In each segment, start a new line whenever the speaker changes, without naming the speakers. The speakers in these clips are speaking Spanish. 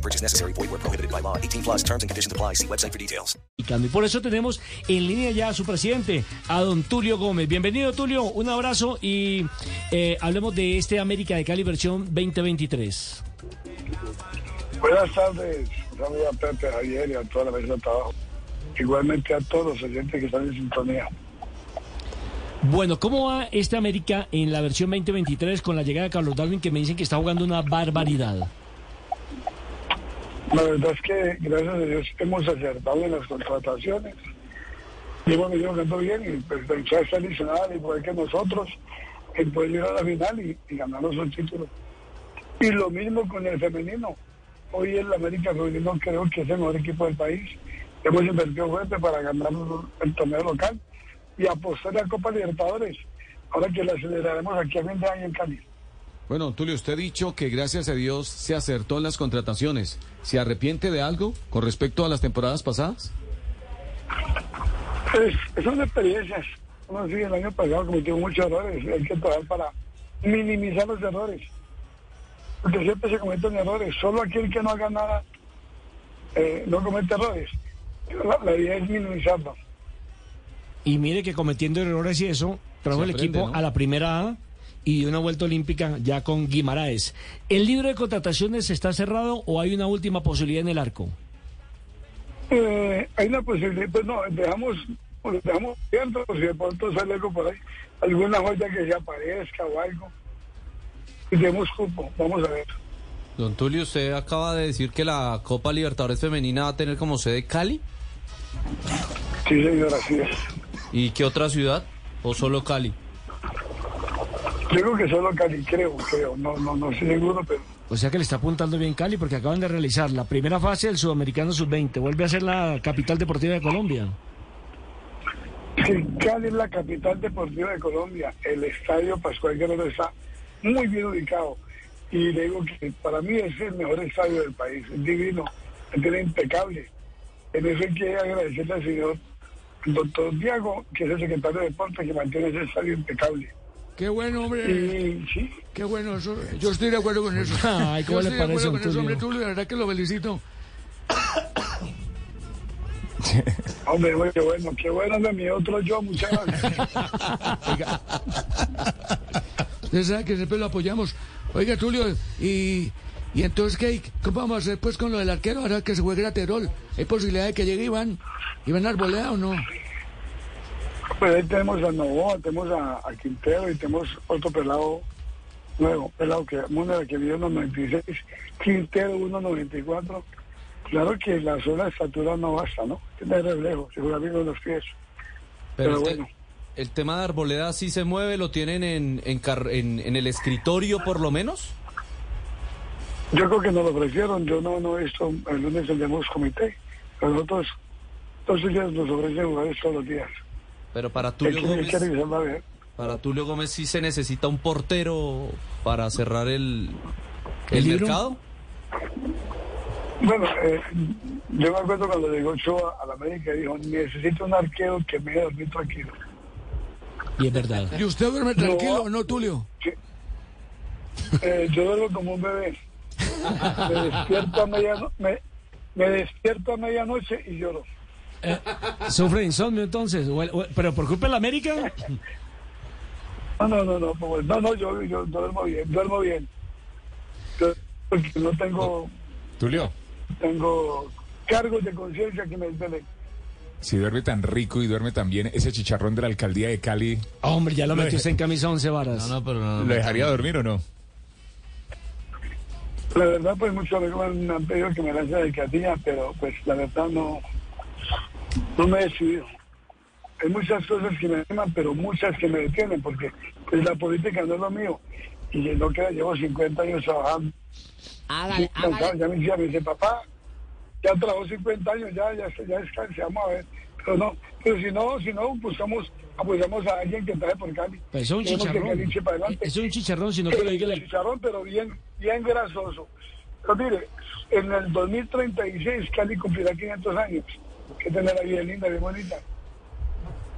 No purchase necessary. Void where prohibited by law. 18 plus terms and conditions apply. See website for details.
Y por eso tenemos en línea ya a su presidente, a don Tulio Gómez. Bienvenido, Tulio. Un abrazo y eh, hablemos de este América de Cali versión 2023.
Buenas tardes. Saludos a Pepe, Javier y a toda la mesa de trabajo. Igualmente a todos los oyentes que están en sintonía.
Bueno, ¿cómo va este América en la versión 2023 con la llegada de Carlos Darwin que me dicen que está jugando una barbaridad?
La verdad es que, gracias a Dios, hemos acertado en las contrataciones. Y hemos venido bien y pues ya está adicional, igual que nosotros, en poder llegar a la final y, y ganarnos un título. Y lo mismo con el femenino. Hoy el América Femenino creo que es el mejor equipo del país. Hemos invertido fuerte para ganar el torneo local y apostar a Copa Libertadores. Ahora que la aceleraremos aquí a fin de año en Cali.
Bueno, Tulio, usted ha dicho que gracias a Dios se acertó en las contrataciones. ¿Se arrepiente de algo con respecto a las temporadas pasadas?
Pues, son experiencias. Uno sí, el año pasado cometió muchos errores. Hay que trabajar para minimizar los errores. Porque siempre se cometen errores. Solo aquel que no haga nada eh, no comete errores. La, la idea es minimizarlos.
Y mire que cometiendo errores y eso, trajo el
aprende,
equipo
¿no?
a la primera A y una vuelta olímpica ya con Guimaraes. ¿El libro de contrataciones está cerrado o hay una última posibilidad en el arco?
Eh, hay una posibilidad, pues no, dejamos, pues, dejamos si de pronto sale algo por ahí, alguna joya que se aparezca o algo. Y tenemos cupo, vamos a ver.
Don Tulio, usted acaba de decir que la Copa Libertadores Femenina va a tener como sede Cali.
Sí, señor, así es.
¿Y qué otra ciudad? ¿O solo Cali?
Yo creo que solo Cali, creo, creo, no, no, no estoy seguro, pero
O sea que le está apuntando bien Cali porque acaban de realizar la primera fase del Sudamericano Sub-20. Vuelve a ser la capital deportiva de Colombia.
Sí, Cali es la capital deportiva de Colombia. El estadio Pascual Guerrero está muy bien ubicado. Y le digo que para mí es el mejor estadio del país. Es divino, es impecable. En eso hay que agradecerle al señor doctor Diago, que es el secretario de Deportes, que mantiene ese estadio impecable.
Qué bueno, hombre.
Y sí,
Qué bueno. Eso, yo estoy de acuerdo con eso.
Ay, ¿cómo
yo
le
estoy de
parece,
acuerdo con eso, hombre,
Tulio?
De verdad que lo felicito.
hombre, qué bueno, qué bueno de mi otro yo, muchas gracias.
Usted sabe que siempre lo apoyamos. Oiga, Tulio, y, y entonces, ¿qué? ¿Cómo vamos a hacer pues con lo del arquero ahora que se juegue a Terol? ¿Hay posibilidad de que llegue Iván? ¿Iván Arboleda o no?
Pues ahí tenemos a Novoa, tenemos a, a Quintero y tenemos otro pelado nuevo, pelado que Múnera que vive 1.96, Quintero 1.94. Claro que la sola estatura no basta, ¿no? Tiene reflejo, se juega bien con los pies. Pero,
el, te-
bueno,
el tema de Arboleda sí se mueve, lo tienen en, en, car- en- en el escritorio por lo menos.
yo creo que nos lo ofrecieron, yo no, no he visto, el lunes tendremos comité, pero nosotros todos los días nos ofrecen jugadores todos los días.
Pero para Tulio Gómez,
ver.
para Tulio Gómez sí se necesita un portero para cerrar el,
¿El
mercado.
Bueno, eh, yo me acuerdo cuando llegó Ochoa a la América y dijo, necesito un arquero que me deje dormir tranquilo.
Y es verdad.
¿Y usted duerme tranquilo
No.
o no, Tulio?
Eh, yo duermo como un bebé. Me despierto a medianoche, me, me despierto a medianoche y lloro.
¿Sufre de insomnio entonces? ¿O el- o- ¿Pero por culpa de la América?
No, no, no, no, no, no, yo, yo duermo bien, duermo bien. Yo- porque no tengo,
Tulio,
tengo cargos de conciencia que me desvelen.
si duerme tan rico y duerme tan bien, ese chicharrón de la alcaldía de Cali,
Hombre, ya lo metió usted en camisa 11 varas.
No, no, pero no, no.
¿lo dejaría dormir o no?
La verdad, pues muchos amigos me han pedido que me lance de Catilla, pero pues la verdad no, no me he decidido. Hay muchas cosas que me animan, pero muchas que me detienen, porque pues la política no es lo mío. Y no que llevo 50 años trabajando.
Hágale, hágale,
Ya me decía, me dice, papá, ya trabajó 50 años, ya, ya, ya descanse, vamos a ver. Pero no, pero si no, si no, buscamos, apoyamos a alguien que trae por Cali.
Pues es un
Queremos
chicharrón.
Para adelante.
Es un chicharrón, sino que lo diga el...
Chicharrón, pero bien, bien grasoso. Pero mire, en el 2036 Cali cumplirá 500 años. Que tener la vida linda, bien bonita.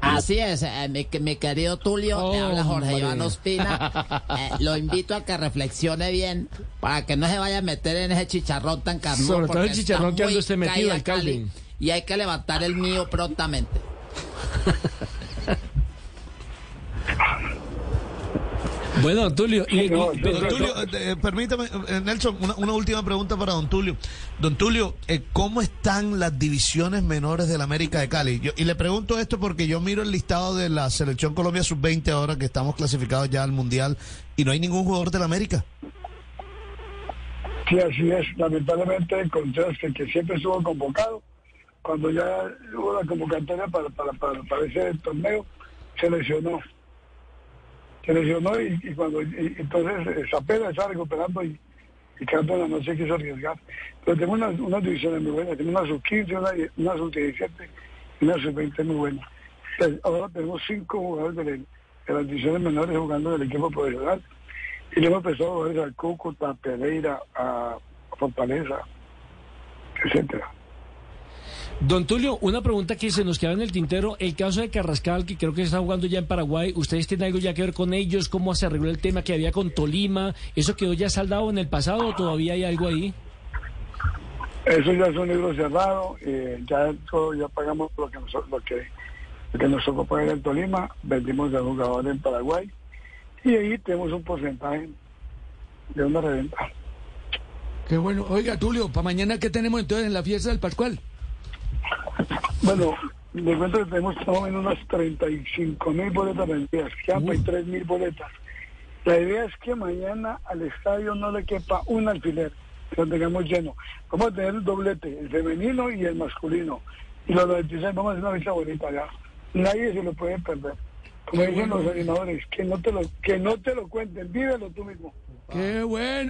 Así es, eh, mi, mi querido Tulio, le habla Jorge. Iván Ospina. Eh, lo invito a que reflexione bien para que no se vaya a meter en ese chicharrón tan carnudo.
Sobre todo el chicharrón que anda
muy
usted metido, alcalde.
Cali, Y hay que levantar el mío prontamente.
Bueno, Tulio, y,
No,
Don Tulio, eh, permítame, eh, Nelson, una, una última pregunta para don Tulio. Don Tulio, eh, ¿cómo están las divisiones menores del América de Cali? Yo- y le pregunto esto porque yo miro el listado de la Selección Colombia Sub-20 ahora que estamos clasificados ya al Mundial y no hay ningún jugador del América.
Sí, así es. Lamentablemente, Contreras, que, que siempre estuvo convocado, cuando ya hubo la convocatoria para, para, para, para ese torneo, se lesionó. Se lesionó y, y cuando y- entonces Zapela está recuperando y, y Cárdenas no se quiso arriesgar. Pero tengo unas, unas divisiones muy buenas. Tengo una sub-15, una, una sub-17 y una sub-20 muy buena. Pues, ahora tenemos cinco jugadores de, la- de las divisiones menores jugando en el equipo profesional. Y le hemos empezado a ver al Cúcuta, a Pereira, a Fortaleza, etcétera.
Don Tulio, una pregunta que se nos queda en el tintero. El caso de Carrascal, que creo que está jugando ya en Paraguay, ¿ustedes tienen algo ya que ver con ellos? ¿Cómo se arregló el tema que había con Tolima? ¿Eso quedó ya saldado en el pasado o todavía hay algo ahí?
Eso ya es un libro cerrado, eh, ya todo, ya pagamos lo que nos, lo que, lo que nos tocó pagar en Tolima, vendimos al jugador en Paraguay y ahí tenemos un porcentaje de una reventa.
Qué bueno. Oiga, Tulio, ¿para mañana qué tenemos entonces en la fiesta del Pascual?
Bueno, les cuento que tenemos más o menos unas 35 mil boletas vendidas, por ahí 3 mil boletas. La idea es que mañana al estadio no le quepa un alfiler, que lo tengamos lleno. Vamos a tener el doblete, el femenino y el masculino. Y los 96 vamos a hacer una fiesta bonita allá. Nadie se lo puede perder. Como dicen los animadores, que no te lo, que no te lo cuenten, vívelo tú mismo.
Qué bueno.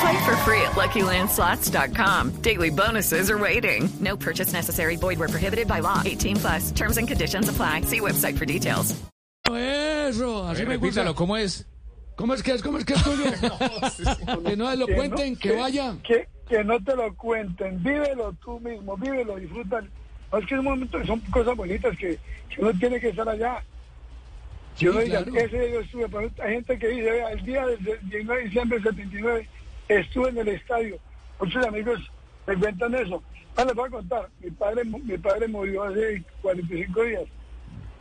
Play for free at LuckyLandSlots.com. Daily bonuses are waiting. No purchase necessary. Void where prohibited by law. 18 plus. Terms and conditions apply. See website for details.
Eso, así
Eh,
me gusta.
repítalo, ¿cómo es?
¿Cómo es que es? ¿Cómo es que es, Tulio? que no lo
Que
cuenten,
no-
que vaya.
Que, que no te lo cuenten, vívelo tú mismo, vívelo, disfruta. No, es que es un momento, son cosas bonitas que, que uno tiene que estar allá.
Sí,
yo no diga,
claro.
ese día yo estuve, pero hay gente que dice, vea, el día del 19 de diciembre del 79 estuve en el estadio. Muchos amigos me cuentan eso. Ah, les voy a contar, mi padre, mi padre murió hace 45 días.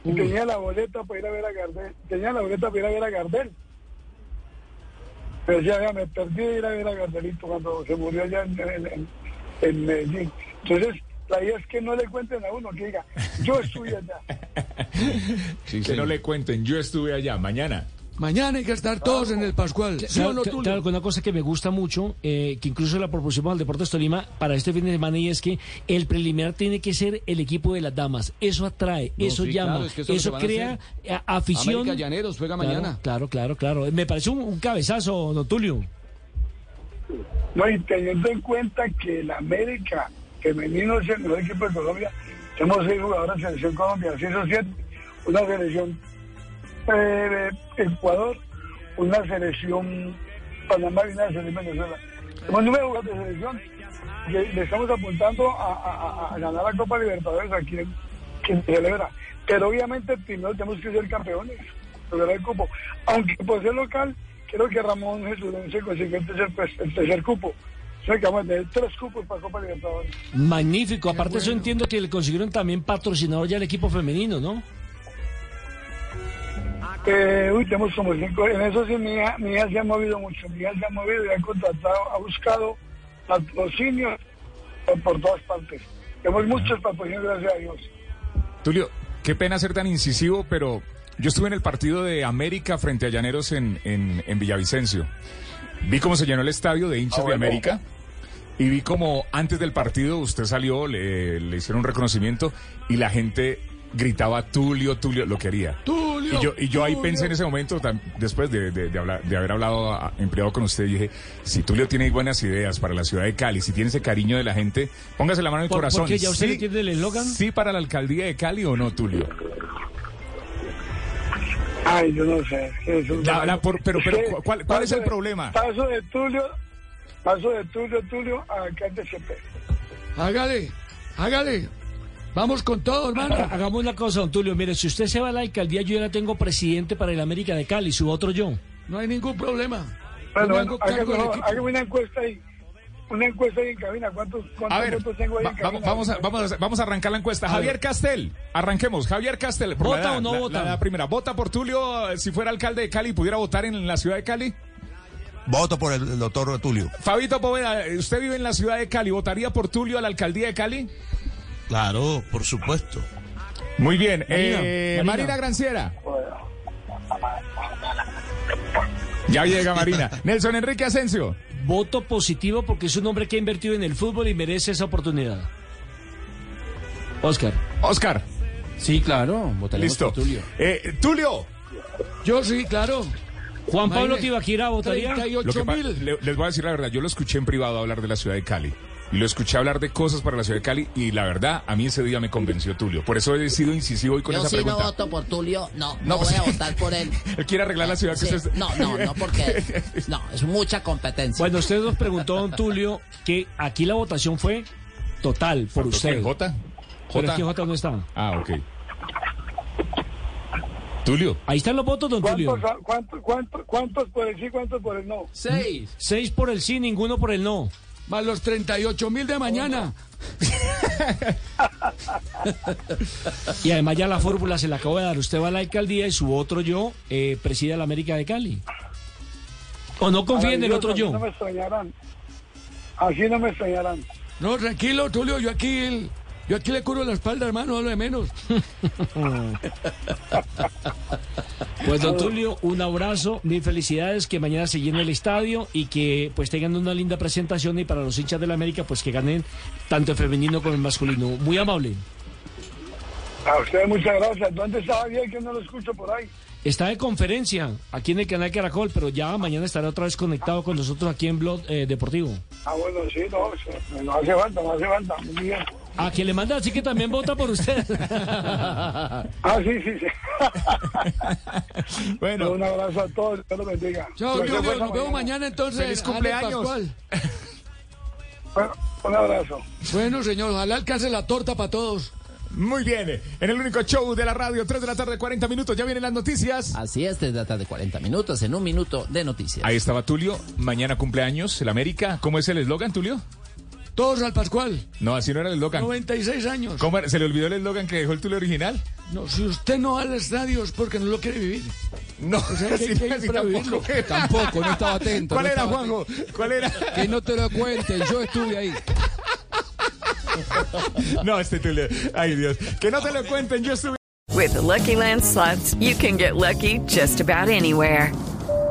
Y tenía la boleta para ir a ver a Gardel. Tenía la boleta para ir a ver a Gardel. Me decía, vea, me perdí de ir a ver a Gardelito cuando se murió allá en, en, en- en Medellín. Entonces, la idea es que no le cuenten a uno, que diga, yo estuve allá.
que no le cuenten, yo estuve allá mañana.
Mañana hay que estar todos en el Pascual. ¿Sí o
Claro,
no,
cl-
Tulio?
claro, con una cosa que me gusta mucho, eh, que incluso la propusimos al Deportes Tolima para este fin de semana, y es que el preliminar tiene que ser el equipo de las damas. Eso atrae,
No,
eso
sí,
llama,
claro, es que eso a
crea eh, afición.
América Llaneros juega
Claro,
mañana.
Claro, claro, claro. Me parece un, un cabezazo, don Tulio.
No, y teniendo en cuenta que el América femenino es el mejor equipo de Colombia, tenemos seis jugadores de selección Colombia, seis o siete, una selección eh, Ecuador, una selección Panamá y una selección Venezuela. Tenemos nueve jugadores de selección le estamos apuntando a, a- a- a ganar la Copa Libertadores aquí en, que se celebra. Pero obviamente primero tenemos que ser campeones, lograr el cupo. Aunque por ser local, creo que Ramón Jesús se consiguió el tercer, pues, el tercer cupo. O sea que vamos a tener tres cupos para Copa Libertadores.
Magnífico. Aparte, eso entiendo que le consiguieron también patrocinador ya al equipo femenino, ¿no?
Eh, uy, tenemos como cinco. En eso sí, mi hija, mi hija se ha movido mucho. Mi hija se ha movido y ha contratado, ha buscado patrocinios por, todas partes. Tenemos muchos patrocinios, gracias a Dios.
Tulio, qué pena ser tan incisivo, pero yo estuve en el partido de América frente a Llaneros en, en, en Villavicencio. Vi cómo se llenó el estadio de hinchas
Ah,
de. América. Y vi como antes del partido usted salió, le, le hicieron un reconocimiento y la gente gritaba Tulio, Tulio, lo quería.
Tulio,
Y yo, y yo ahí pensé en ese momento, después de, de- de hablar- de haber hablado a- empleado con usted, dije, si Tulio tiene buenas ideas para la ciudad de Cali, si tiene ese cariño de la gente, póngase la mano en el
¿Por-
corazón.
por qué? ¿Ya usted
¿Sí-
el eslogan?
¿Sí para la alcaldía de Cali o no, Tulio?
Ay, yo no sé. es que es un-
La- la- por- pero- ¿cuál- cuál es el
de-
problema?
Paso de Tulio, paso de Tulio, Tulio a alcalde CP.
Hágale, hágale. Vamos con todo, hermano.
Ha- Hagamos una cosa, don Tulio. Mire, si usted se va a la alcaldía, yo ya la tengo presidente para el América de Cali, su otro yo.
No hay ningún problema.
Bueno, hágame, una encuesta ahí. Una encuesta ahí en cabina. ¿Cuántos, cuántos
A ver,
votos tengo ahí
va-
en cabina?
vamos, a, vamos, a, vamos a arrancar la encuesta.
A
Javier
ver.
Castel, arranquemos. Javier Castel, por
¿Vota o no
la-
vota?
La, la primera, ¿vota por Tulio eh, si fuera alcalde de Cali y pudiera votar en la ciudad de Cali?
Voto por el, el doctor Tulio.
Fabito Poveda, ¿usted vive en la ciudad de Cali? ¿Votaría por Tulio a la alcaldía de Cali?
Claro, por supuesto.
Muy bien.
Marina,
eh,
Marina.
Marina Granciera. Ya llega Marina. Nelson Enrique Asensio.
Voto positivo porque es un hombre que ha invertido en el fútbol y merece esa oportunidad. Oscar.
Oscar.
Sí, claro, votaremos
Listo.
por Tulio.
Eh, Tulio.
Yo sí, claro.
Juan Pablo Tibaquira votaría.
38
Lo que pa-
mil.
le- les voy a decir la verdad, yo lo escuché en privado hablar de la ciudad de Cali. Y lo escuché hablar de cosas para la ciudad de Cali y la verdad, a mí ese día me convenció Tulio. Por eso he sido incisivo hoy con
Yo
esa
sí no
pregunta.
voto por Tulio, no, no,
No,
voy
pues-
a votar por él.
Él quiere arreglar la ciudad que
Sí,
usted...
No, no, no, porque no, es mucha competencia.
Bueno, usted nos preguntó, don Tulio, que aquí la votación fue total por
¿Faltó
usted.
quién? ¿Jota?
Pero es
¿Jota?
que Jota no está.
Ah, ok. Tulio.
Ahí están los votos, don Tulio.
¿Cuántos, cuántos, cuántos, cuántos por el sí, cuántos por el no?
Seis.
Seis por el sí, ninguno por el no.
Más los 38 mil de mañana.
Y además ya la fórmula se la acabo de dar. Usted va a la alcaldía y su otro yo eh, preside la América de Cali. O no confíe en el otro
Así
yo.
no me extrañarán. Así no me extrañarán.
No, tranquilo, Tulio, yo aquí, yo aquí le curo la espalda, hermano, a lo de menos.
Pues don Tulio, un abrazo, mil felicidades, que mañana se llene el estadio y que pues tengan una linda presentación y para los hinchas de la América pues que ganen tanto el femenino como el masculino. Muy amable.
A ustedes muchas gracias. ¿Dónde estaba bien que no lo escucho por ahí?
Está de conferencia aquí en el canal Caracol, pero ya mañana estará otra vez conectado con nosotros aquí en Blog eh, Deportivo.
Ah, bueno, sí, no, sí, no hace falta, no hace falta. Muy bien.
A quien le manda así que también vota por usted.
Ah, sí, sí, sí.
Bueno.
Un abrazo a todos, Dios los bendiga.
Chao,
cosa
nos vemos mañana entonces.
Feliz cumpleaños.
Bueno, un abrazo.
Bueno, señor, ojalá alcance la torta para todos.
Muy bien. En el único show de la radio, 3 de la tarde, 40 minutos. Ya vienen las noticias.
Así es, desde de 40 minutos, en un minuto de noticias.
Ahí estaba Tulio. Mañana cumpleaños, el América. ¿Cómo es el eslogan, Tulio?
Todos al Pascual.
No, así no era el eslogan.
96 años.
¿Cómo era? ¿Se le olvidó el eslogan que dejó el Tulio original?
No, si usted no va al estadio es porque no lo quiere vivir.
No,
O sea,
sí,
que
sí, tampoco.
Tampoco, no estaba atento.
¿Cuál
no
era, Juanjo? ¿Cuál era?
atento. Que no te lo cuenten, yo estuve ahí.
No, este Tulio. Ay, Dios. Que no te lo cuenten, yo estuve...
With the Lucky Land slots, you can get lucky just about anywhere.